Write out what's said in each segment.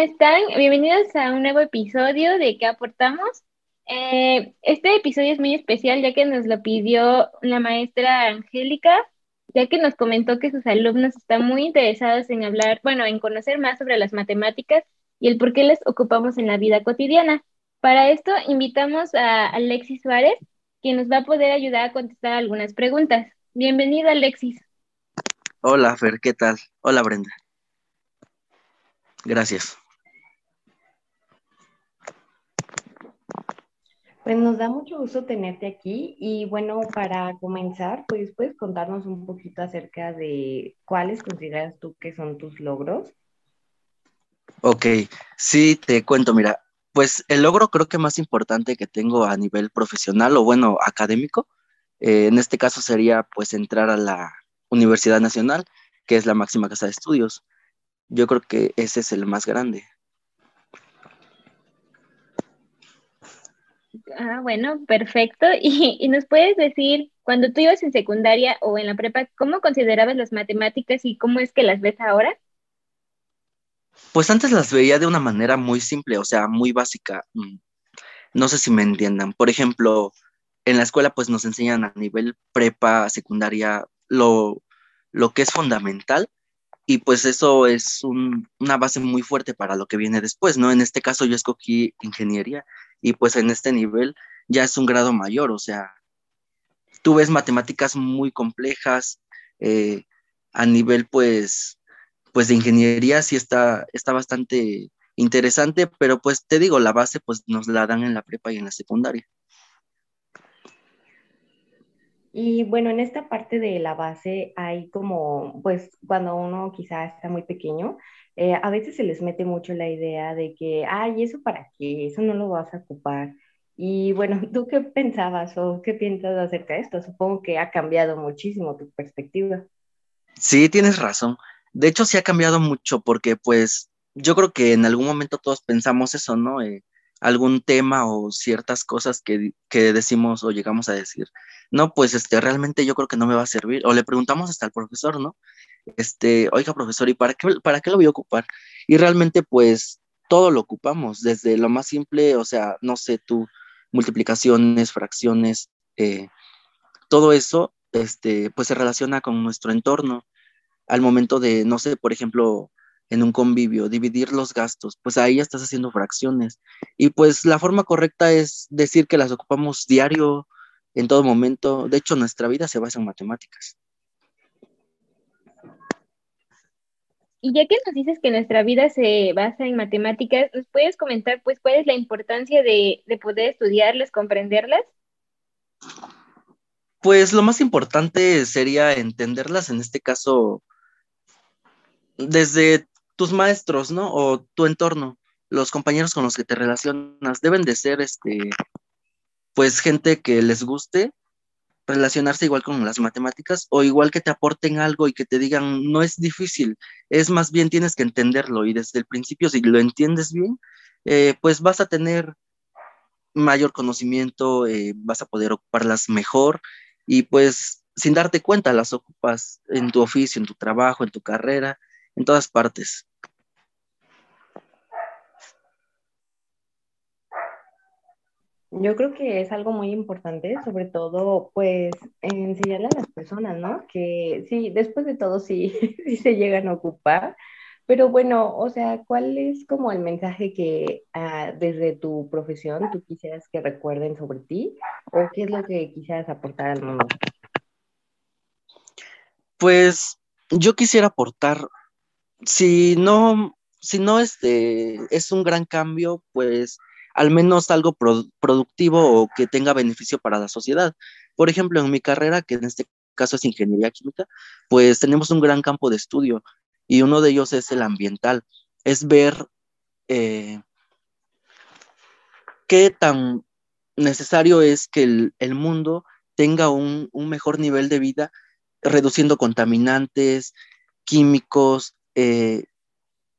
Hola, ¿cómo están? Bienvenidos a un nuevo episodio de ¿Qué aportamos? Eh, este episodio es muy especial ya que nos lo pidió la maestra Angélica, ya que nos comentó que sus alumnos están muy interesados en hablar, bueno, en conocer más sobre las matemáticas y el por qué les ocupamos en la vida cotidiana. Para esto invitamos a Alexis Suárez, quien nos va a poder ayudar a contestar algunas preguntas. Bienvenido, Alexis. Hola, Fer, ¿qué tal? Hola, Brenda. Gracias. Pues nos da mucho gusto tenerte aquí y bueno, para comenzar, pues puedes contarnos un poquito acerca de cuáles consideras tú que son tus logros. Ok, sí, te cuento, mira, pues el logro creo que más importante que tengo a nivel profesional o bueno, académico, eh, en este caso sería pues entrar a la Universidad Nacional, que es la máxima casa de estudios. Yo creo que ese es el más grande. Ah, bueno, perfecto. ¿Y, y, nos puedes decir, cuando tú ibas en secundaria o en la prepa, cómo considerabas las matemáticas y cómo es que las ves ahora? Pues antes las veía de una manera muy simple, o sea, muy básica. Mm, no sé si me entiendan. Por ejemplo, en la escuela pues nos enseñan a nivel prepa, secundaria, lo, lo que es fundamental y pues eso es una base muy fuerte para lo que viene después, ¿no? En este caso yo escogí ingeniería y pues en este nivel ya es un grado mayor, o sea, tú ves matemáticas muy complejas eh, a nivel pues pues de ingeniería sí está, está bastante interesante, pero pues te digo, la base pues nos la dan en la prepa y en la secundaria. Y bueno, en esta parte de la base hay como, pues cuando uno quizá está muy pequeño, eh, a veces se les mete mucho la idea de que, ay, ¿eso para qué? Eso no lo vas a ocupar. Y bueno, ¿tú qué pensabas o qué piensas acerca de esto? Supongo que ha cambiado muchísimo tu perspectiva. Sí, tienes razón. De hecho, sí ha cambiado mucho porque pues yo creo que en algún momento todos pensamos eso, ¿no? Eh, algún tema o ciertas cosas que, que, decimos o llegamos a decir, no, pues este, realmente yo creo que no me va a servir. O le preguntamos hasta al profesor, ¿no? Este, oiga, profesor, ¿y para qué, para qué lo voy a ocupar? Y realmente, pues, todo lo ocupamos, desde lo más simple, o sea, no sé, tú, multiplicaciones, fracciones, eh, todo eso, este, pues se relaciona con nuestro entorno al momento de, no sé, por ejemplo, en un convivio, dividir los gastos, pues ahí ya estás haciendo fracciones. Y pues la forma correcta es decir que las ocupamos diario, en todo momento. De hecho, nuestra vida se basa en matemáticas. Y ya que nos dices que nuestra vida se basa en matemáticas, ¿nos puedes comentar pues cuál es la importancia de, de poder estudiarlas, comprenderlas? Pues lo más importante sería entenderlas, en este caso, desde tus maestros, ¿no? O tu entorno, los compañeros con los que te relacionas, deben de ser, este, pues, gente que les guste relacionarse igual con las matemáticas o igual que te aporten algo y que te digan, no es difícil, es más bien tienes que entenderlo y desde el principio, si lo entiendes bien, eh, pues vas a tener mayor conocimiento, eh, vas a poder ocuparlas mejor y pues sin darte cuenta las ocupas en tu oficio, en tu trabajo, en tu carrera, en todas partes. Yo creo que es algo muy importante, sobre todo, pues, enseñarle a las personas, ¿no? Que sí, después de todo sí, sí se llegan a ocupar, pero bueno, o sea, ¿cuál es como el mensaje que ah, desde tu profesión tú quisieras que recuerden sobre ti o qué es lo que quisieras aportar al mundo? Pues yo quisiera aportar, si no, si no este, es un gran cambio, pues al menos algo productivo o que tenga beneficio para la sociedad. Por ejemplo, en mi carrera, que en este caso es ingeniería química, pues tenemos un gran campo de estudio y uno de ellos es el ambiental, es ver eh, qué tan necesario es que el, mundo tenga un, un, mejor nivel de vida, reduciendo contaminantes, químicos, eh,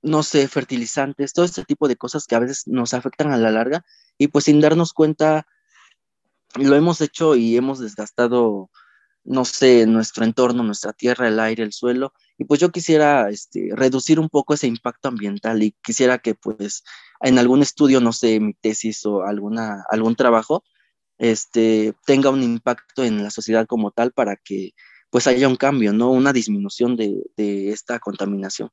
no sé, fertilizantes, todo este tipo de cosas que a veces nos afectan a la larga y pues sin darnos cuenta lo hemos hecho y hemos desgastado no sé, nuestro entorno, nuestra tierra, el aire, el suelo. Y pues yo quisiera este, reducir un poco ese impacto ambiental y quisiera que pues en algún estudio, no sé, mi tesis o alguna, algún trabajo, este, tenga un impacto en la sociedad como tal para que pues haya un cambio, ¿no? Una disminución de, de esta contaminación.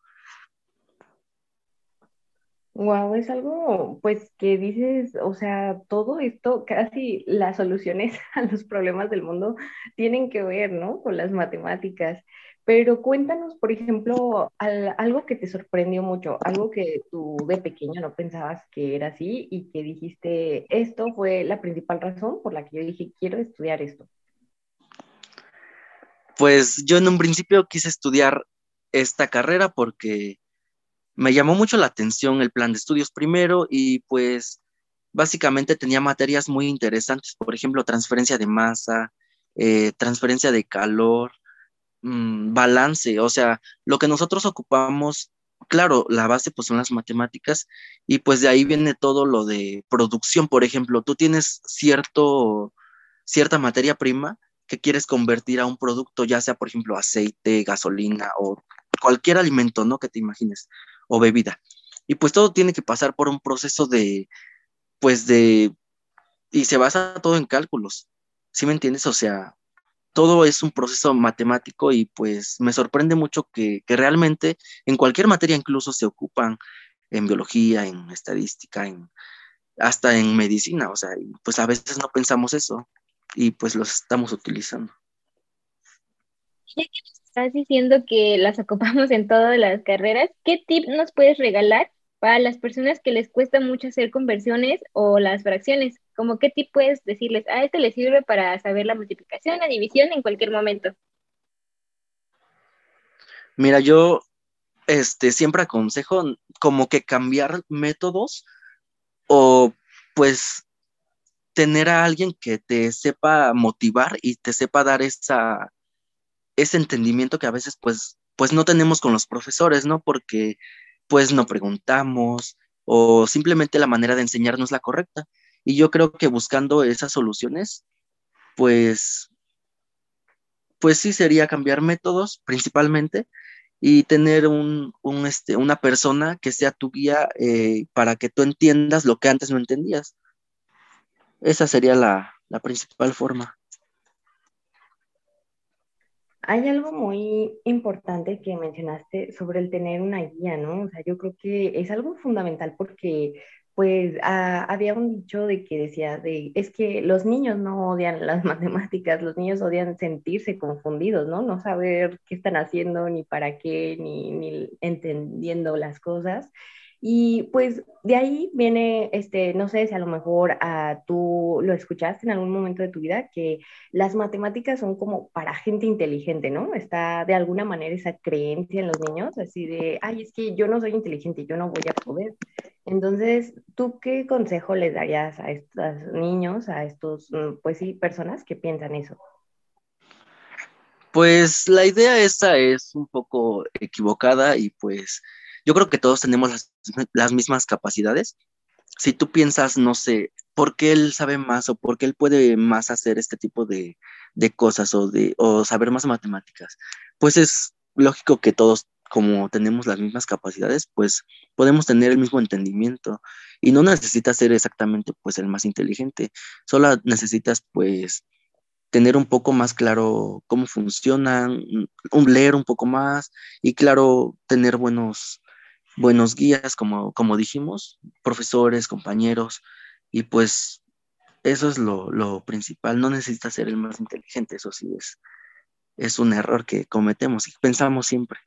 Wow, es algo pues que dices, o sea, todo esto, casi las soluciones a los problemas del mundo tienen que ver, ¿no? Con las matemáticas. Pero cuéntanos, por ejemplo, algo que te sorprendió mucho, algo que tú de pequeño no pensabas que era así y que dijiste, esto fue la principal razón por la que yo dije, quiero estudiar esto. Pues yo en un principio quise estudiar esta carrera porque me llamó mucho la atención el plan de estudios primero y pues básicamente tenía materias muy interesantes, por ejemplo, transferencia de masa, eh, transferencia de calor, mm, balance, o sea, lo que nosotros ocupamos, claro, la base pues son las matemáticas y pues de ahí viene todo lo de producción, por ejemplo, tú tienes cierto, cierta materia prima que quieres convertir a un producto, ya sea, por ejemplo, aceite, gasolina o cualquier alimento, ¿no? Que te imagines o bebida. Y pues todo tiene que pasar por un proceso de, pues de, y se basa todo en cálculos, ¿sí me entiendes? O sea, todo es un proceso matemático y pues me sorprende mucho que, realmente en cualquier materia incluso se ocupan en biología, en estadística, en, hasta en medicina, o sea, pues a veces no pensamos eso y pues los estamos utilizando estás diciendo que las ocupamos en todas las carreras, ¿qué tip nos puedes regalar para las personas que les cuesta mucho hacer conversiones o las fracciones? Como qué tip puedes decirles, a este le sirve para saber la multiplicación, la división en cualquier momento. Mira, yo este, siempre aconsejo como que cambiar métodos o pues tener a alguien que te sepa motivar y te sepa dar esa, ese entendimiento que a veces pues, pues no tenemos con los profesores, ¿no? Porque pues no preguntamos o simplemente la manera de enseñarnos la correcta. Y yo creo que buscando esas soluciones, pues, pues sí sería cambiar métodos principalmente y tener un, este, una persona que sea tu guía eh, para que tú entiendas lo que antes no entendías. Esa sería la principal forma. Hay algo muy importante que mencionaste sobre el tener una guía, ¿no? O sea, yo creo que es algo fundamental porque pues había un dicho de que decía de, es que los niños no odian las matemáticas, los niños odian sentirse confundidos, ¿no? No saber qué están haciendo, ni para qué, ni, ni entendiendo las cosas. Y pues de ahí viene, este, no sé si a lo mejor ah, tú lo escuchaste en algún momento de tu vida, que las matemáticas son como para gente inteligente, ¿no? Está de alguna manera esa creencia en los niños, así de, ay, es que yo no soy inteligente, yo no voy a poder. Entonces, ¿tú qué consejo les darías a estos niños, a estos, mm, pues sí, personas que piensan eso? Pues la idea esa es un poco equivocada y pues yo creo que todos tenemos las, mismas capacidades. Si tú piensas, no sé, ¿por qué él sabe más o por qué él puede más hacer este tipo de, cosas o, de, o saber más matemáticas? Pues es lógico que todos, como tenemos las mismas capacidades, pues podemos tener el mismo entendimiento y no necesitas ser exactamente pues el más inteligente, solo necesitas pues tener un poco más claro cómo funcionan, un, leer un poco más y claro, tener buenos buenos guías, como, como dijimos, profesores, compañeros, y pues eso es lo, principal. No necesitas ser el más inteligente, eso sí es, es un error que cometemos y pensamos siempre.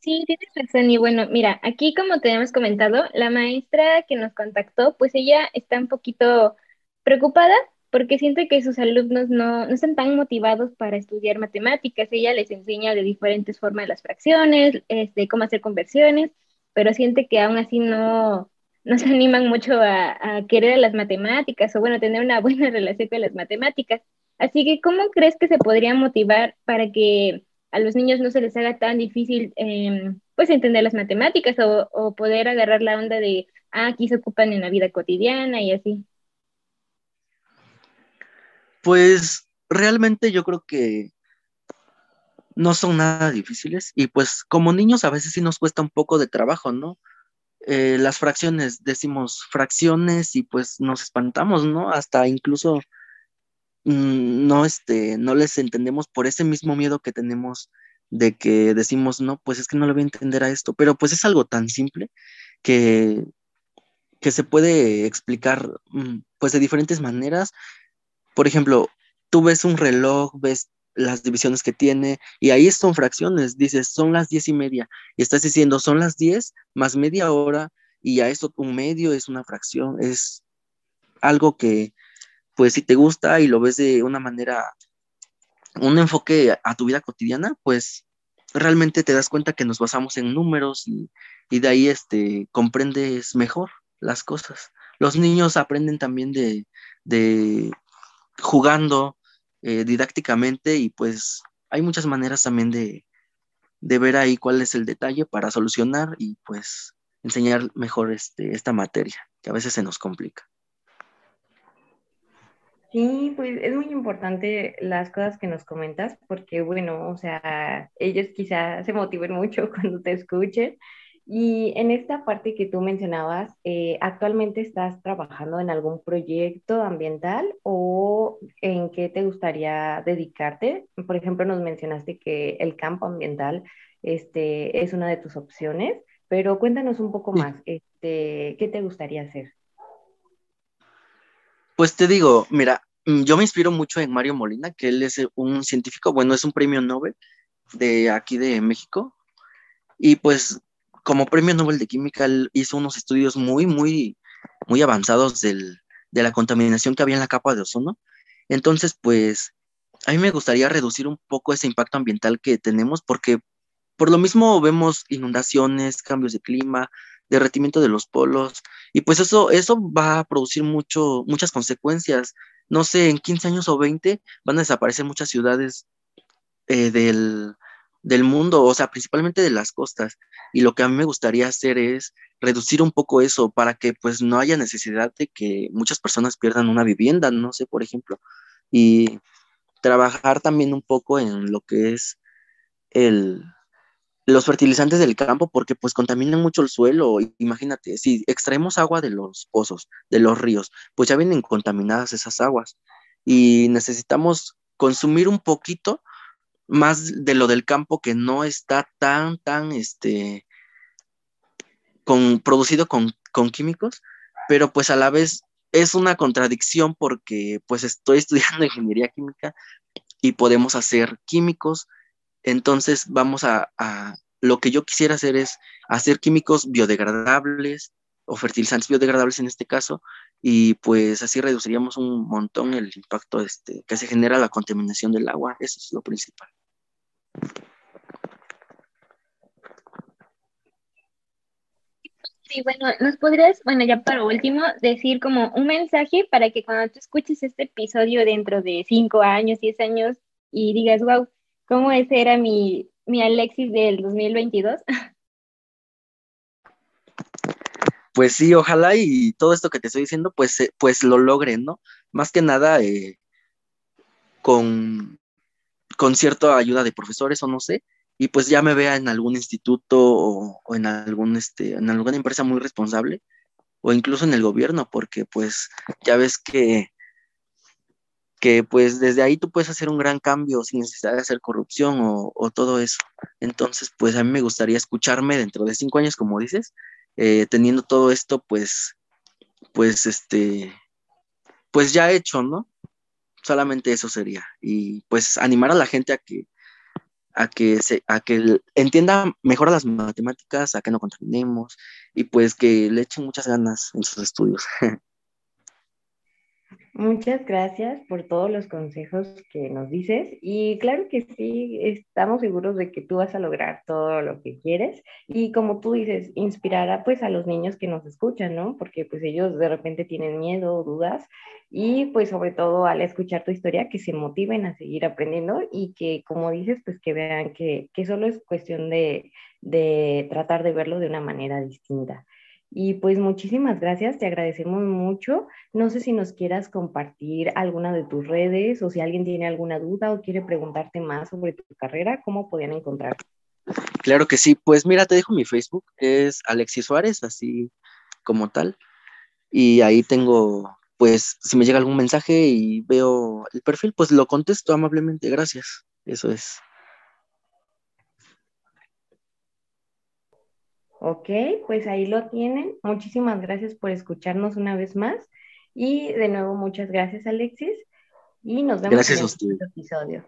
Sí, tienes razón. Y bueno, mira, aquí como te hemos comentado, la maestra que nos contactó, pues ella está un poquito preocupada porque siento que sus alumnos no, no están tan motivados para estudiar matemáticas. Ella les enseña de diferentes formas las fracciones, este, cómo hacer conversiones, pero siente que aún así no, no se animan mucho a, a querer las matemáticas o bueno, tener una buena relación con las matemáticas. Así que, ¿cómo crees que se podría motivar para que a los niños no se les haga tan difícil em, pues entender las matemáticas o, o poder agarrar la onda de, ah, aquí se ocupan en la vida cotidiana y así? Pues realmente yo creo que no son nada difíciles y pues como niños a veces sí nos cuesta un poco de trabajo, ¿no? Eh, las fracciones, decimos fracciones y pues nos espantamos, ¿no? Hasta incluso mm, no, este, no les entendemos por ese mismo miedo que tenemos de que decimos, no, pues es que no le voy a entender a esto, pero pues es algo tan simple que, que se puede explicar mm, pues de diferentes maneras. Por ejemplo, tú ves un reloj, ves las divisiones que tiene, y ahí son fracciones, dices, son las diez y media, y estás diciendo, son las diez más media hora, y a eso un medio es una fracción, es algo que, pues si te gusta y lo ves de una manera, un enfoque a tu vida cotidiana, pues realmente te das cuenta que nos basamos en números y, de ahí este, comprendes mejor las cosas. Los niños aprenden también de jugando, eh, didácticamente y pues hay muchas maneras también de, ver ahí cuál es el detalle para solucionar y pues enseñar mejor este, esta materia, que a veces se nos complica. Sí, pues es muy importante las cosas que nos comentas, porque bueno, o sea, ellos quizás se motiven mucho cuando te escuchen y en esta parte que tú mencionabas, eh, ¿actualmente estás trabajando en algún proyecto ambiental o en qué te gustaría dedicarte? Por ejemplo, nos mencionaste que el campo ambiental este, es una de tus opciones, pero cuéntanos un poco más, este, ¿qué te gustaría hacer? Pues te digo, mira, mm, yo me inspiro mucho en Mario Molina, que él es un científico, bueno, es un premio Nobel de aquí de México, y pues como premio Nobel de Química, hizo unos estudios muy, muy, muy avanzados de la contaminación que había en la capa de ozono. Entonces, pues, a mí me gustaría reducir un poco ese impacto ambiental que tenemos, porque por lo mismo vemos inundaciones, cambios de clima, derretimiento de los polos, y pues eso, eso va a producir mucho, muchas consecuencias. No sé, en 15 años o 20 van a desaparecer muchas ciudades eh, del, del mundo, o sea, principalmente de las costas. Y lo que a mí me gustaría hacer es reducir un poco eso para que pues no haya necesidad de que muchas personas pierdan una vivienda, no sé, por ejemplo. Y trabajar también un poco en lo que es el, los fertilizantes del campo porque pues contaminan mucho el suelo. Imagínate, si extraemos agua de los pozos, de los ríos, pues ya vienen contaminadas esas aguas y necesitamos consumir un poquito más de lo del campo que no está tan, tan, este, con, producido con, químicos, pero pues a la vez es una contradicción porque pues estoy estudiando ingeniería química y podemos hacer químicos, entonces vamos a, a, lo que yo quisiera hacer es hacer químicos biodegradables o fertilizantes biodegradables en este caso, y pues así reduciríamos un montón el impacto este, que se genera la contaminación del agua, eso es lo principal. Sí, bueno, nos podrías, bueno, ya para último, decir como un mensaje para que cuando tú escuches este episodio dentro de cinco años, diez años y digas, wow, ¿cómo ese era mi, mi Alexis del 2022? Pues sí, ojalá y todo esto que te estoy diciendo, pues, eh, pues lo logren, ¿no? Más que nada eh, con, con cierta ayuda de profesores o no sé, y pues ya me vea en algún instituto o, en algún este en alguna empresa muy responsable o incluso en el gobierno porque pues ya ves que que pues desde ahí tú puedes hacer un gran cambio sin necesidad de hacer corrupción o, todo eso. Entonces pues a mí me gustaría escucharme dentro de cinco años como dices eh, teniendo todo esto pues pues este pues ya hecho no solamente eso sería y pues animar a la gente a que a que, se, a que entienda mejor las matemáticas, a que no contaminemos y pues que le echen muchas ganas en sus estudios. Muchas gracias por todos los consejos que nos dices y claro que sí, estamos seguros de que tú vas a lograr todo lo que quieres y como tú dices, inspirará pues a los niños que nos escuchan, ¿no? Porque pues ellos de repente tienen miedo, dudas y pues sobre todo al escuchar tu historia que se motiven a seguir aprendiendo y que como dices pues que vean que, que solo es cuestión de, de tratar de verlo de una manera distinta. Y pues muchísimas gracias, te agradecemos mucho. No sé si nos quieras compartir alguna de tus redes o si alguien tiene alguna duda o quiere preguntarte más sobre tu carrera, ¿cómo podían encontrarte? Claro que sí, pues mira, te dejo mi Facebook, es Alexis Suárez, así como tal. Y ahí tengo, pues, si me llega algún mensaje y veo el perfil, pues lo contesto amablemente, gracias. Eso es. Ok, pues ahí lo tienen. Muchísimas gracias por escucharnos una vez más. Y de nuevo, muchas gracias, Alexis. Y nos vemos en el siguiente episodio.